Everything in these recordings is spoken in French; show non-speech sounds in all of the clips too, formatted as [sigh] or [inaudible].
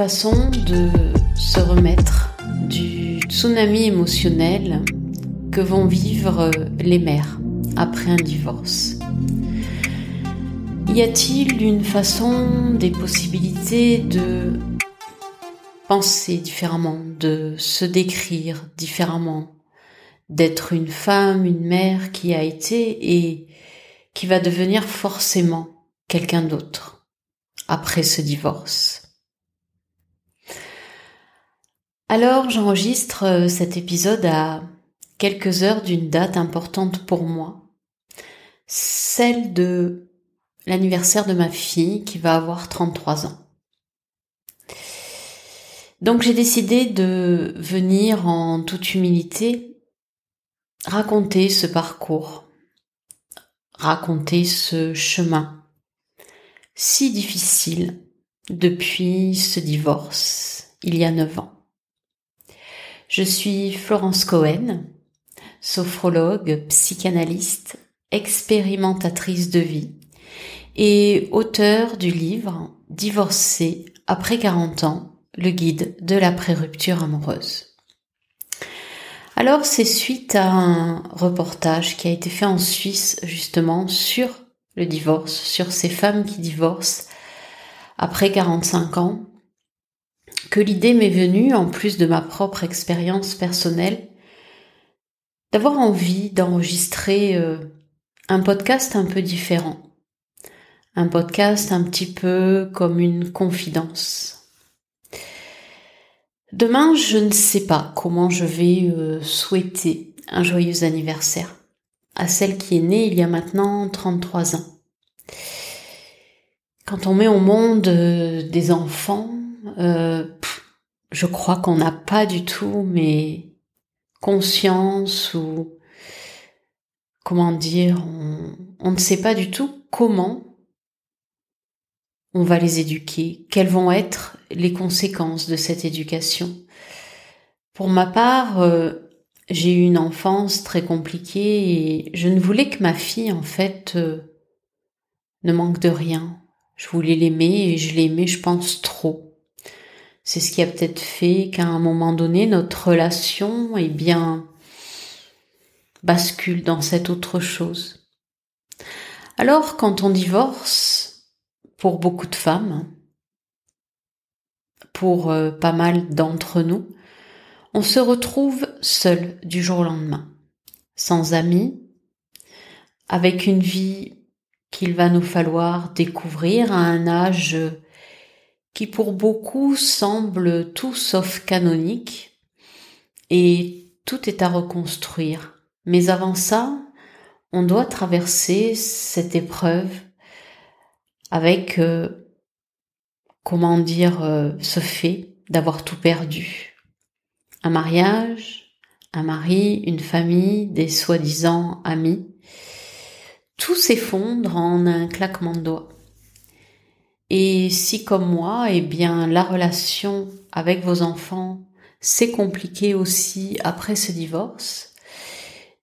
De se remettre du tsunami émotionnel que vont vivre les mères après un divorce Y a-t-il une façon, des possibilités de penser différemment, de se décrire différemment, d'être une femme, une mère qui a été et qui va devenir forcément quelqu'un d'autre après ce divorce? Alors j'enregistre euh, cet épisode à quelques heures d'une date importante pour moi, celle de l'anniversaire de ma fille qui va avoir 33 ans. Donc j'ai décidé de venir en toute humilité raconter ce parcours, raconter ce chemin si difficile depuis ce divorce il y a neuf ans. Je suis Florence Cohen, sophrologue, psychanalyste, expérimentatrice de vie et auteur du livre Divorcé après 40 ans, le guide de la pré-rupture amoureuse. Alors c'est suite à un reportage qui a été fait en Suisse justement sur le divorce, sur ces femmes qui divorcent après 45 ans que l'idée m'est venue, en plus de ma propre expérience personnelle, d'avoir envie d'enregistrer euh, un podcast un peu différent. Un podcast un petit peu comme une confidence. Demain, je ne sais pas comment je vais euh, souhaiter un joyeux anniversaire à celle qui est née il y a maintenant 33 ans. Quand on met au monde euh, des enfants, euh, je crois qu'on n'a pas du tout, mais conscience ou comment dire, on, ne sait pas du tout comment on va les éduquer, quelles vont être les conséquences de cette éducation. Pour ma part, euh, j'ai eu une enfance très compliquée et je ne voulais que ma fille, en fait, euh, ne manque de rien. Je voulais l'aimer et je l'aimais, je pense, trop. C'est ce qui a peut-être fait qu'à un moment donné, notre relation, eh bien, bascule dans cette autre chose. Alors, quand on divorce, pour beaucoup de femmes, pour euh, pas mal d'entre nous, on se retrouve seul du jour au lendemain, sans amis, avec une vie qu'il va nous falloir découvrir à un âge qui pour beaucoup semble tout sauf canonique, et tout est à reconstruire. Mais avant ça, on doit traverser cette épreuve avec, euh, comment dire, euh, ce fait d'avoir tout perdu. Un mariage, un mari, une famille, des soi-disant amis. Tout s'effondre en un claquement de doigts. Et si comme moi, eh bien, la relation avec vos enfants s'est compliquée aussi après ce divorce,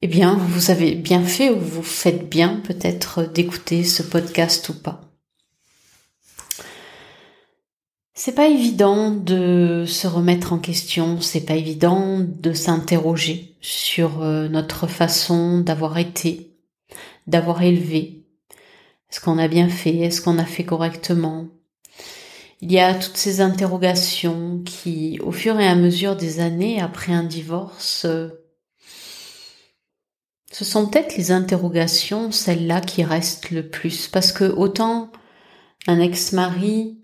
eh bien, vous avez bien fait ou vous faites bien peut-être d'écouter ce podcast ou pas. C'est pas évident de se remettre en question, c'est pas évident de s'interroger sur euh, notre façon d'avoir été, d'avoir élevé, est-ce qu'on a bien fait? Est-ce qu'on a fait correctement? Il y a toutes ces interrogations qui, au fur et à mesure des années après un divorce, euh, ce sont peut-être les interrogations, celles-là, qui restent le plus. Parce que autant un ex-mari,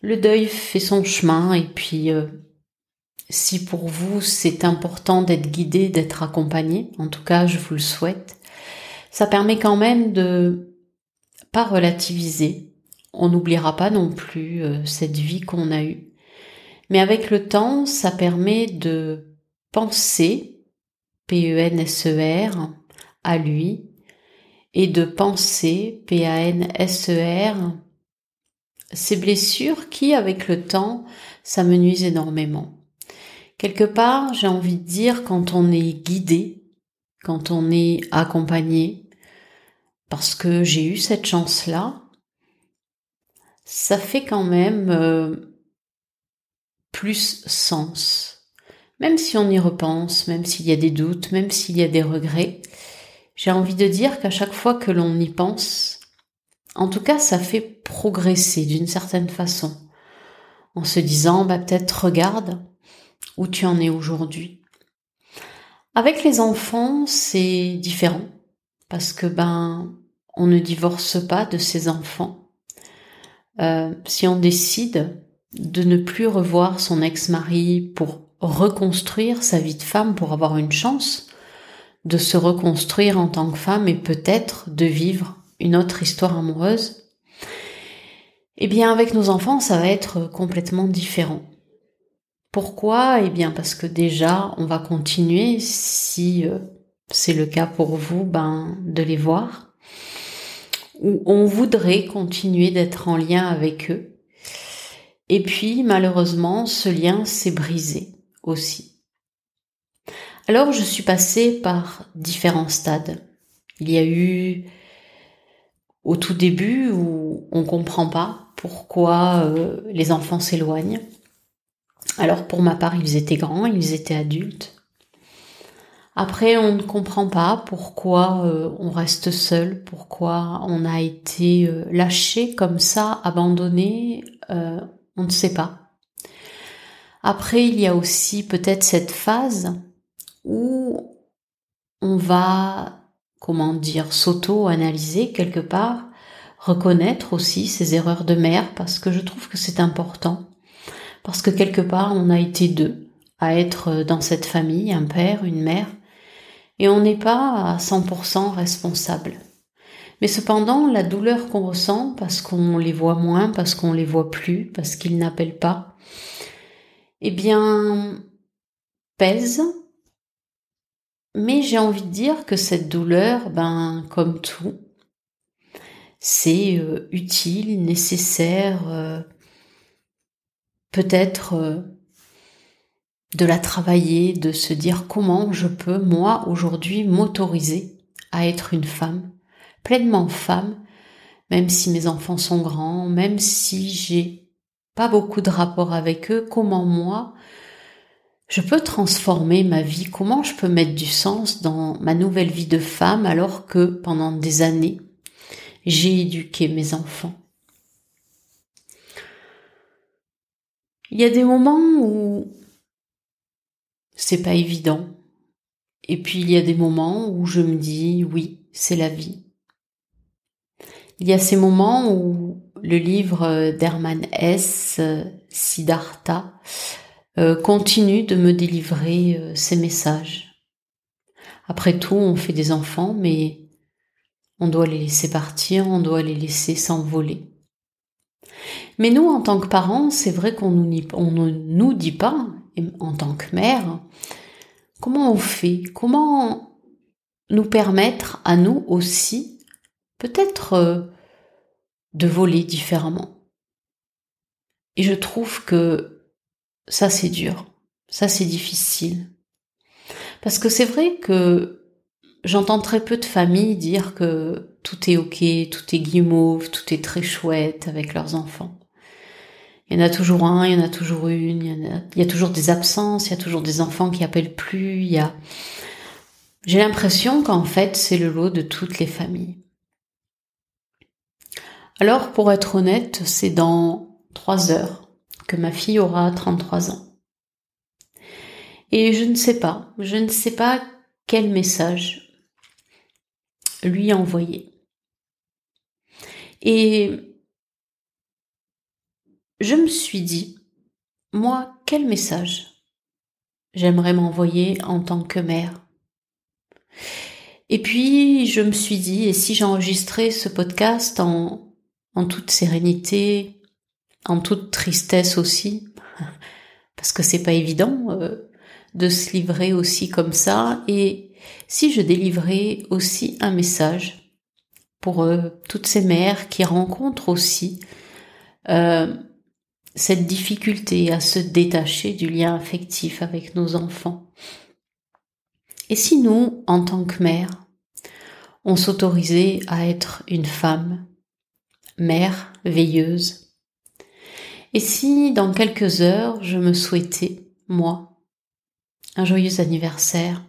le deuil fait son chemin et puis euh, si pour vous c'est important d'être guidé, d'être accompagné, en tout cas je vous le souhaite, ça permet quand même de pas relativiser. On n'oubliera pas non plus euh, cette vie qu'on a eue. Mais avec le temps, ça permet de penser, P-E-N-S-E-R, à lui, et de penser, P-A-N-S-E-R, ces blessures qui, avec le temps, s'amenuisent énormément. Quelque part, j'ai envie de dire, quand on est guidé, quand on est accompagné, parce que j'ai eu cette chance-là, ça fait quand même euh, plus sens. Même si on y repense, même s'il y a des doutes, même s'il y a des regrets, j'ai envie de dire qu'à chaque fois que l'on y pense, en tout cas, ça fait progresser d'une certaine façon. En se disant, bah, peut-être regarde où tu en es aujourd'hui. Avec les enfants, c'est différent. Parce que, ben, on ne divorce pas de ses enfants. Euh, si on décide de ne plus revoir son ex-mari pour reconstruire sa vie de femme, pour avoir une chance de se reconstruire en tant que femme et peut-être de vivre une autre histoire amoureuse, eh bien avec nos enfants, ça va être complètement différent. Pourquoi? Eh bien parce que déjà, on va continuer, si euh, c'est le cas pour vous, ben, de les voir. Ou on voudrait continuer d'être en lien avec eux. Et puis, malheureusement, ce lien s'est brisé aussi. Alors, je suis passée par différents stades. Il y a eu au tout début où on comprend pas pourquoi euh, les enfants s'éloignent. Alors pour ma part, ils étaient grands, ils étaient adultes. Après, on ne comprend pas pourquoi euh, on reste seul, pourquoi on a été euh, lâché comme ça, abandonné, on ne sait pas. Après, il y a aussi peut-être cette phase où on va, comment dire, s'auto-analyser quelque part, reconnaître aussi ses erreurs de mère, parce que je trouve que c'est important. Parce que quelque part, on a été deux à être dans cette famille, un père, une mère, et on n'est pas à 100% responsable. Mais cependant, la douleur qu'on ressent, parce qu'on les voit moins, parce qu'on les voit plus, parce qu'ils n'appellent pas, eh bien, pèse. Mais j'ai envie de dire que cette douleur, ben, comme tout, c'est euh, utile, nécessaire, euh, peut-être euh, de la travailler, de se dire comment je peux, moi, aujourd'hui, m'autoriser à être une femme pleinement femme, même si mes enfants sont grands, même si j'ai pas beaucoup de rapport avec eux, comment moi je peux transformer ma vie, comment je peux mettre du sens dans ma nouvelle vie de femme alors que pendant des années, j'ai éduqué mes enfants. Il y a des moments où c'est pas évident. Et puis il y a des moments où je me dis oui, c'est la vie. Il y a ces moments où le livre d'Hermann S. Siddhartha euh, continue de me délivrer euh, messages. Après tout, on fait des enfants, mais on doit les laisser partir, on doit les laisser s'envoler. Mais nous, en tant que parents, c'est vrai qu'on ne nous dit pas, en tant que mère, comment on fait, comment nous permettre à nous aussi peut-être euh, de voler différemment? Et je trouve que ça c'est dur, ça c'est difficile. Parce que c'est vrai que j'entends très peu de familles dire que tout est ok, tout est guimauve, tout est très chouette avec leurs enfants. Il y en a toujours un, il y en a toujours une, il y, a, toujours des absences, il y a toujours des enfants qui appellent plus, il y a... J'ai l'impression qu'en fait c'est le lot de toutes les familles. Alors, pour être honnête, c'est dans trois heures que ma fille aura 33 ans. Et je ne sais pas, je ne sais pas quel message lui envoyer. Et je me suis dit, moi, quel message j'aimerais m'envoyer en tant que mère? Et puis, je me suis dit, et si j'enregistrais ce podcast en toute sérénité, en toute tristesse aussi, [laughs] parce que c'est pas évident euh, de se livrer aussi comme ça. Et si je délivrais aussi un message pour euh, toutes ces mères qui rencontrent aussi euh, cette difficulté à se détacher du lien affectif avec nos enfants. Et si nous, en tant que mère, on s'autorisait à être une femme mère veilleuse, Et si dans quelques heures je me souhaitais, moi, un joyeux anniversaire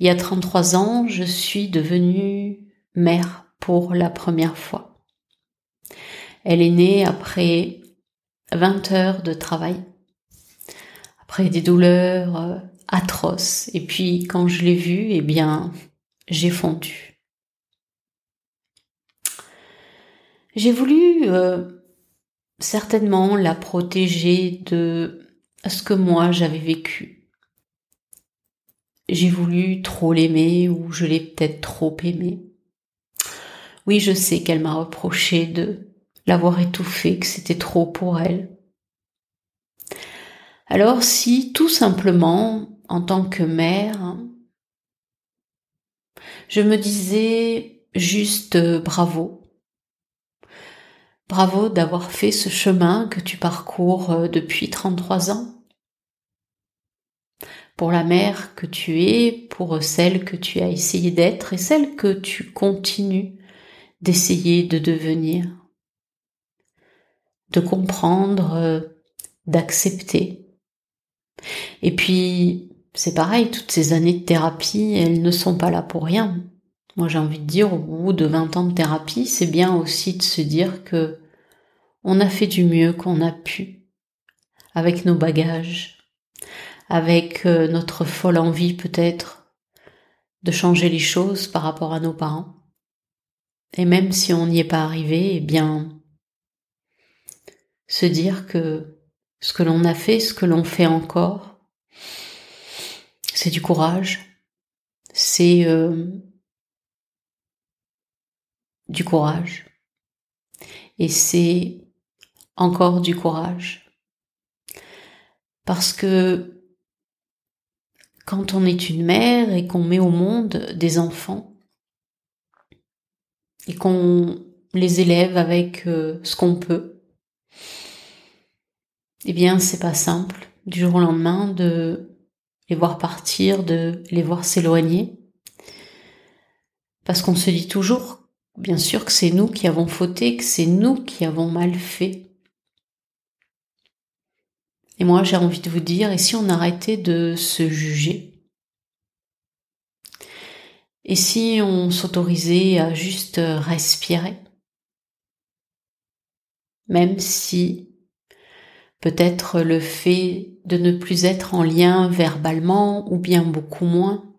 Il y a 33 ans, je suis devenue mère pour la première fois. Elle est née après 20 heures de travail, après des douleurs euh, atroces. Et puis quand je l'ai vue, eh bien, j'ai fondu. J'ai voulu euh, certainement la protéger de ce que moi j'avais vécu. J'ai voulu trop l'aimer ou je l'ai peut-être trop aimé. Oui, je sais qu'elle m'a reproché de l'avoir étouffée, que c'était trop pour elle. Alors si tout simplement, en tant que mère, je me disais juste bravo, Bravo d'avoir fait ce chemin que tu parcours euh, depuis 33 ans. Pour la mère que tu es, pour celle que tu as essayé d'être et celle que tu continues d'essayer de devenir. De comprendre, euh, d'accepter. Et puis, c'est pareil, toutes ces années de thérapie, elles ne sont pas là pour rien. Moi, j'ai envie de dire, au bout de 20 ans de thérapie, c'est bien aussi de se dire que on a fait du mieux qu'on a pu avec nos bagages, avec euh, notre folle envie peut-être de changer les choses par rapport à nos parents. Et même si on n'y est pas arrivé, eh bien, se dire que ce que l'on a fait, ce que l'on fait encore, c'est du courage, c'est euh, du courage. Et c'est encore du courage. Parce que quand on est une mère et qu'on met au monde des enfants et qu'on les élève avec euh, ce qu'on peut, eh bien c'est pas simple du jour au lendemain de les voir partir, de les voir s'éloigner. Parce qu'on se dit toujours, bien sûr, que c'est nous qui avons fauté, que c'est nous qui avons mal fait. Et moi, j'ai envie de vous dire, et si on arrêtait de se juger? Et si on s'autorisait à juste respirer? Même si peut-être le fait de ne plus être en lien verbalement ou bien beaucoup moins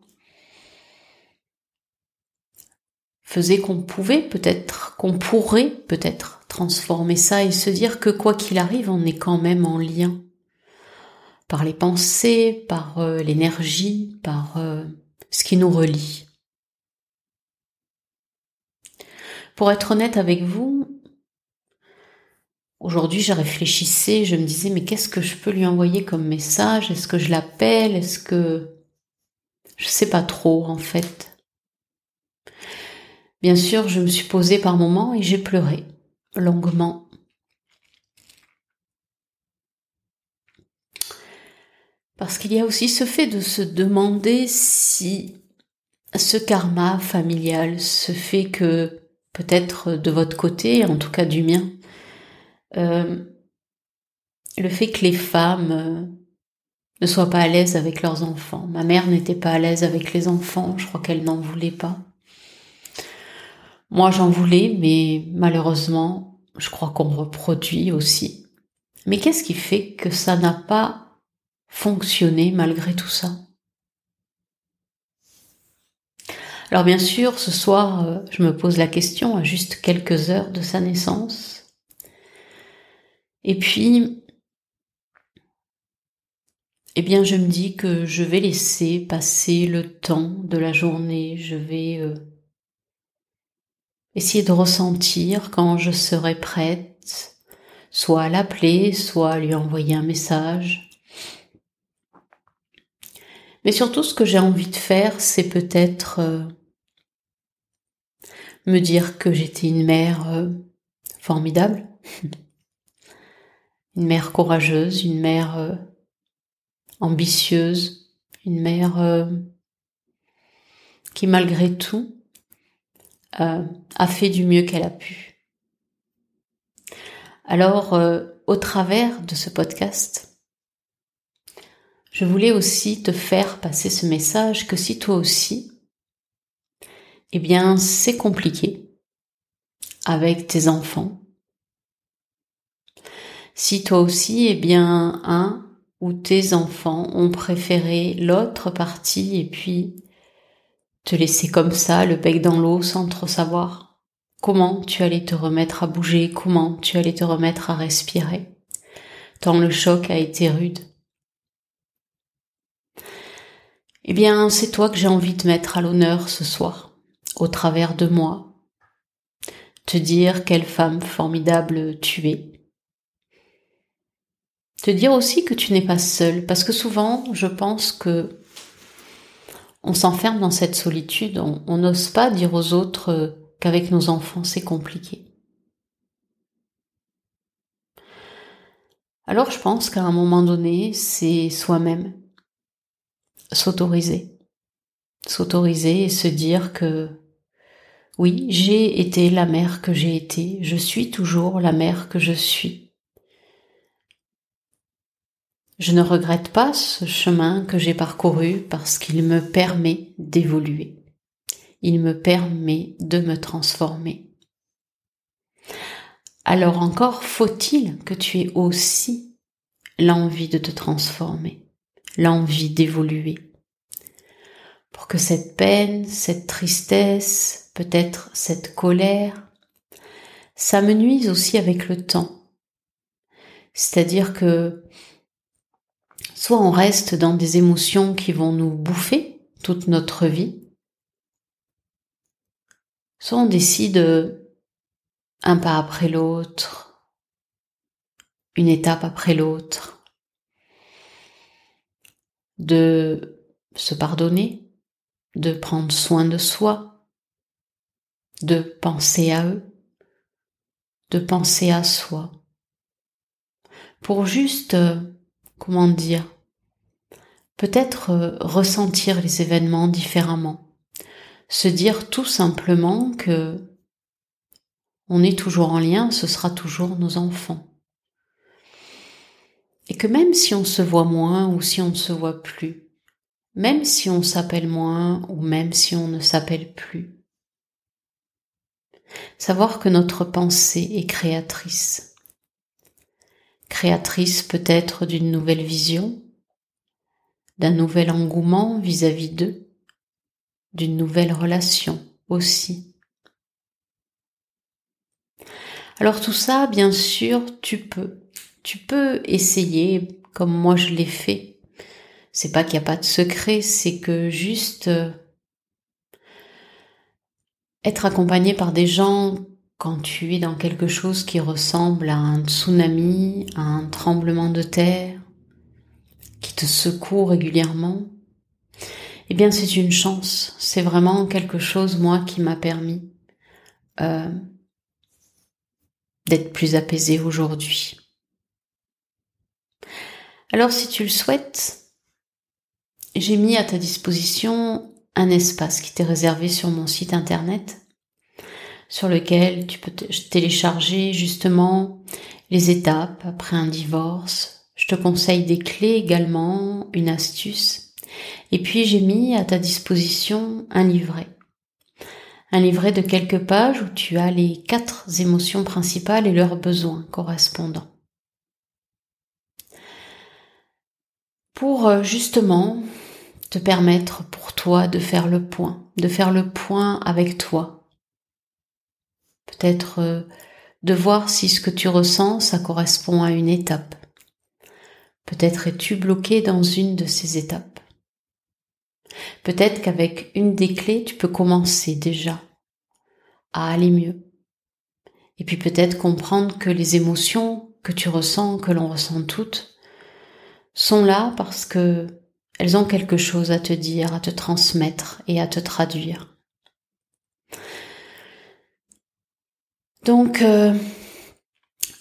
faisait qu'on pouvait peut-être, qu'on pourrait peut-être transformer ça et se dire que quoi qu'il arrive, on est quand même en lien par les pensées, par euh, l'énergie, par euh, ce qui nous relie. Pour être honnête avec vous, aujourd'hui je réfléchissais, je me disais mais qu'est-ce que je peux lui envoyer comme message? Est-ce que je l'appelle? Est-ce que... Je sais pas trop en fait. Bien sûr, je me suis posée par moments et j'ai pleuré longuement Parce qu'il y a aussi ce fait de se demander si ce karma familial, ce fait que peut-être de votre côté, en tout cas du mien, euh, le fait que les femmes euh, ne soient pas à l'aise avec leurs enfants. Ma mère n'était pas à l'aise avec les enfants, je crois qu'elle n'en voulait pas. Moi j'en voulais, mais malheureusement, je crois qu'on reproduit aussi. Mais qu'est-ce qui fait que ça n'a pas fonctionner malgré tout ça Alors bien sûr, ce soir, euh, je me pose la question à juste quelques heures de sa naissance. Et puis, eh bien, je me dis que je vais laisser passer le temps de la journée, je vais euh, essayer de ressentir quand je serai prête, soit à l'appeler, soit à lui envoyer un message. Mais surtout, ce que j'ai envie de faire, c'est peut-être euh, me dire que j'étais une mère euh, formidable, [laughs] une mère courageuse, une mère euh, ambitieuse, une mère qui malgré tout a fait du mieux qu'elle a pu. Alors, au travers de ce podcast, je voulais aussi te faire passer ce message que si toi aussi, eh bien, c'est compliqué avec tes enfants. Si toi aussi, eh bien, un ou tes enfants ont préféré l'autre partie et puis te laisser comme ça, le bec dans l'eau, sans trop savoir comment tu allais te remettre à bouger, comment tu allais te remettre à respirer, tant le choc a été rude. Eh bien, c'est toi que j'ai envie de mettre à l'honneur ce soir, au travers de moi, te dire quelle femme formidable tu es, te dire aussi que tu n'es pas seule, parce que souvent, je pense que on s'enferme dans cette solitude, on n'ose pas dire aux autres qu'avec nos enfants c'est compliqué. Alors je pense qu'à un moment donné, c'est soi-même s'autoriser, s'autoriser et se dire que oui, j'ai été la mère que j'ai été, je suis toujours la mère que je suis. Je ne regrette pas ce chemin que j'ai parcouru parce qu'il me permet d'évoluer. Il me permet de me transformer. Alors encore faut-il que tu aies aussi l'envie de te transformer, l'envie d'évoluer. Pour que cette peine, cette tristesse, peut-être cette colère, ça me nuise aussi avec le temps. C'est-à-dire que Soit on reste dans des émotions qui vont nous bouffer toute notre vie, soit on décide un pas après l'autre, une étape après l'autre, de se pardonner, de prendre soin de soi, de penser à eux, de penser à soi, pour juste comment dire, peut-être euh, ressentir les événements différemment, se dire tout simplement que on est toujours en lien, ce sera toujours nos enfants. Et que même si on se voit moins ou si on ne se voit plus, même si on s'appelle moins ou même si on ne s'appelle plus, savoir que notre pensée est créatrice créatrice peut-être d'une nouvelle vision, d'un nouvel engouement vis-à-vis d'eux, d'une nouvelle relation aussi. Alors tout ça, bien sûr, tu peux. Tu peux essayer comme moi je l'ai fait. C'est pas qu'il n'y a pas de secret, c'est que juste euh, être accompagné par des gens quand tu es dans quelque chose qui ressemble à un tsunami, à un tremblement de terre, qui te secoue régulièrement, eh bien c'est une chance. C'est vraiment quelque chose, moi, qui m'a permis euh, d'être plus apaisé aujourd'hui. Alors si tu le souhaites, j'ai mis à ta disposition un espace qui t'est réservé sur mon site internet sur lequel tu peux télécharger justement les étapes après un divorce. Je te conseille des clés également, une astuce. Et puis j'ai mis à ta disposition un livret. Un livret de quelques pages où tu as les quatre émotions principales et leurs besoins correspondants. Pour euh, justement te permettre pour toi de faire le point, de faire le point avec toi, peut-être euh, de voir si ce que tu ressens, ça correspond à une étape. Peut-être es-tu bloqué dans une de ces étapes. Peut-être qu'avec une des clés, tu peux commencer déjà à aller mieux. Et puis peut-être comprendre que les émotions que tu ressens, que l'on ressent toutes, sont là parce que elles ont quelque chose à te dire, à te transmettre et à te traduire. Donc, euh,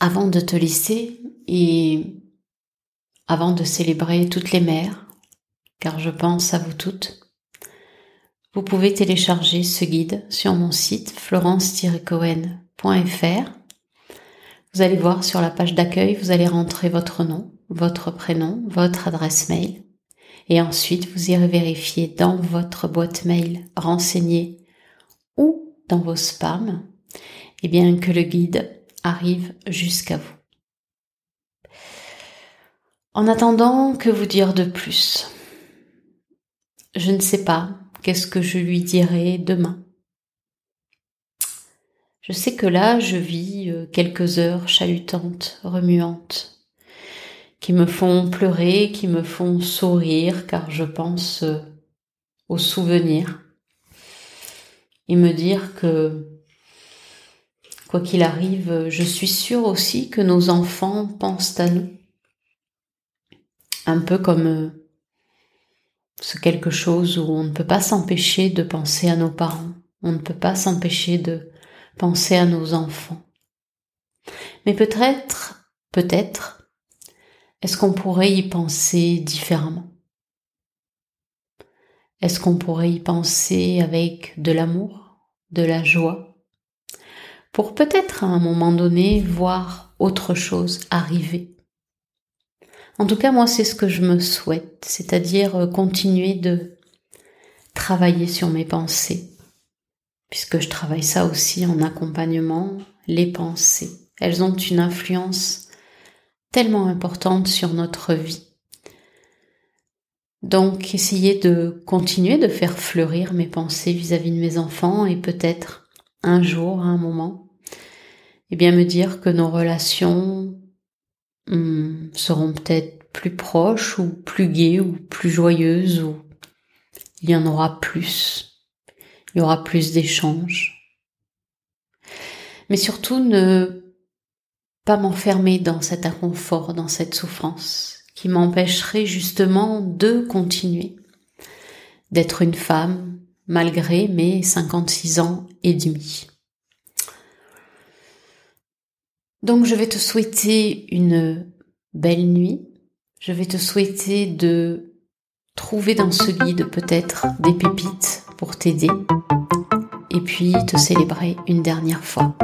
avant de te laisser et avant de célébrer toutes les mères, car je pense à vous toutes, vous pouvez télécharger ce guide sur mon site florence-cohen.fr. Vous allez voir sur la page d'accueil, vous allez rentrer votre nom, votre prénom, votre adresse mail. Et ensuite, vous irez vérifier dans votre boîte mail renseignée ou dans vos spams, et eh bien que le guide arrive jusqu'à vous. En attendant, que vous dire de plus? Je ne sais pas qu'est-ce que je lui dirai demain? Je sais que là, je vis euh, quelques heures chahutantes, remuantes, qui me font pleurer, qui me font sourire, car je pense euh, aux souvenirs. Et me dire que, quoi qu'il arrive, je suis sûre aussi que nos enfants pensent à nous un peu comme euh, ce quelque chose où on ne peut pas s'empêcher de penser à nos parents, on ne peut pas s'empêcher de penser à nos enfants. Mais peut-être, peut-être, est-ce qu'on pourrait y penser différemment? Est-ce qu'on pourrait y penser avec de l'amour, de la joie, pour peut-être à un moment donné voir autre chose arriver. En tout cas, moi, c'est ce que je me souhaite, c'est-à-dire euh, continuer de travailler sur mes pensées, puisque je travaille ça aussi en accompagnement, les pensées. Elles ont une influence tellement importante sur notre vie. Donc, essayer de continuer de faire fleurir mes pensées vis-à-vis de mes enfants et peut-être un jour, à un moment, eh bien me dire que nos relations Hmm, seront peut-être plus proches ou plus gaies ou plus joyeuses ou il y en aura plus. Il y aura plus d'échanges. Mais surtout ne pas m'enfermer dans cet inconfort, dans cette souffrance qui m'empêcherait justement de continuer d'être une femme malgré mes 56 ans et demi. Donc je vais te souhaiter une belle nuit. Je vais te souhaiter de trouver dans ce guide peut-être des pépites pour t'aider et puis te célébrer une dernière fois.